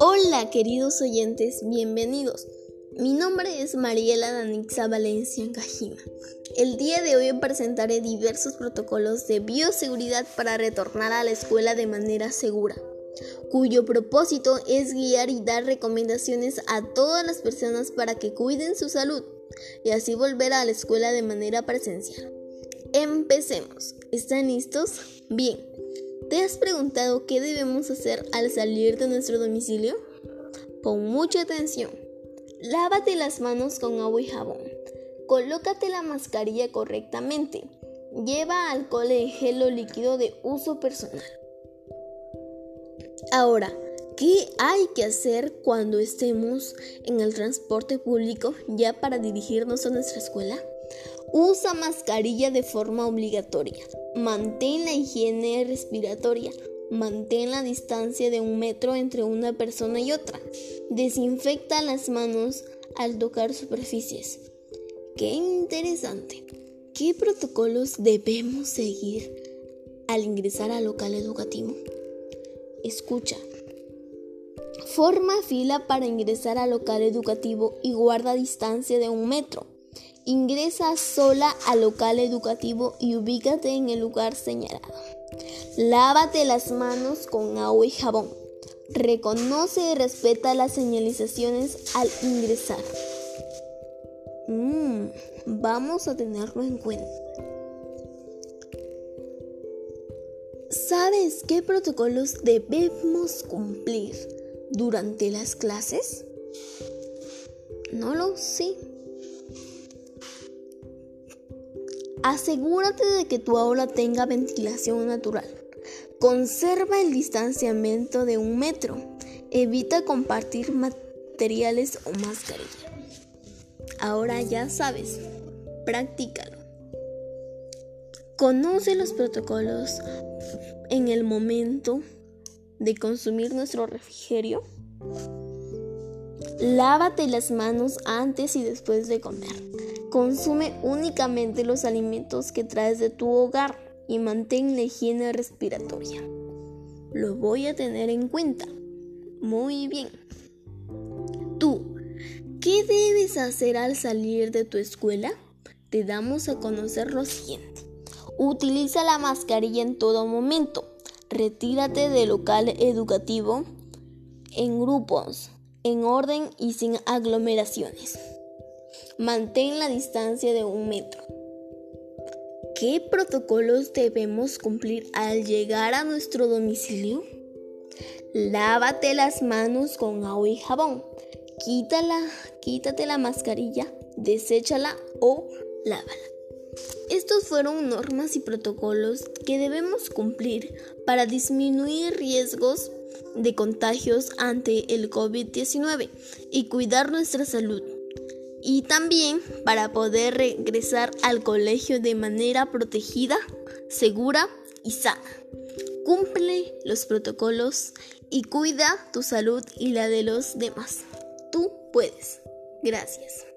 Hola queridos oyentes, bienvenidos. Mi nombre es Mariela Danixa Valencia Cajima. El día de hoy presentaré diversos protocolos de bioseguridad para retornar a la escuela de manera segura, cuyo propósito es guiar y dar recomendaciones a todas las personas para que cuiden su salud y así volver a la escuela de manera presencial. Empecemos. ¿Están listos? Bien. ¿Te has preguntado qué debemos hacer al salir de nuestro domicilio? Pon mucha atención. Lávate las manos con agua y jabón. Colócate la mascarilla correctamente. Lleva alcohol en gel o líquido de uso personal. Ahora, ¿qué hay que hacer cuando estemos en el transporte público ya para dirigirnos a nuestra escuela? Usa mascarilla de forma obligatoria. Mantén la higiene respiratoria. Mantén la distancia de un metro entre una persona y otra. Desinfecta las manos al tocar superficies. Qué interesante. ¿Qué protocolos debemos seguir al ingresar al local educativo? Escucha. Forma fila para ingresar al local educativo y guarda distancia de un metro. Ingresa sola al local educativo y ubícate en el lugar señalado. Lávate las manos con agua y jabón. Reconoce y respeta las señalizaciones al ingresar. Mm, vamos a tenerlo en cuenta. ¿Sabes qué protocolos debemos cumplir durante las clases? No lo sé. Asegúrate de que tu aula tenga ventilación natural. Conserva el distanciamiento de un metro. Evita compartir materiales o mascarilla. Ahora ya sabes, practícalo. Conoce los protocolos en el momento de consumir nuestro refrigerio. Lávate las manos antes y después de comer. Consume únicamente los alimentos que traes de tu hogar y mantén la higiene respiratoria. Lo voy a tener en cuenta. Muy bien. Tú, ¿qué debes hacer al salir de tu escuela? Te damos a conocer lo siguiente. Utiliza la mascarilla en todo momento. Retírate del local educativo en grupos, en orden y sin aglomeraciones. Mantén la distancia de un metro. ¿Qué protocolos debemos cumplir al llegar a nuestro domicilio? Lávate las manos con agua y jabón. Quítala, quítate la mascarilla, deséchala o lávala. Estos fueron normas y protocolos que debemos cumplir para disminuir riesgos de contagios ante el COVID-19 y cuidar nuestra salud y también para poder regresar al colegio de manera protegida, segura y sana. Cumple los protocolos y cuida tu salud y la de los demás. Tú puedes. Gracias.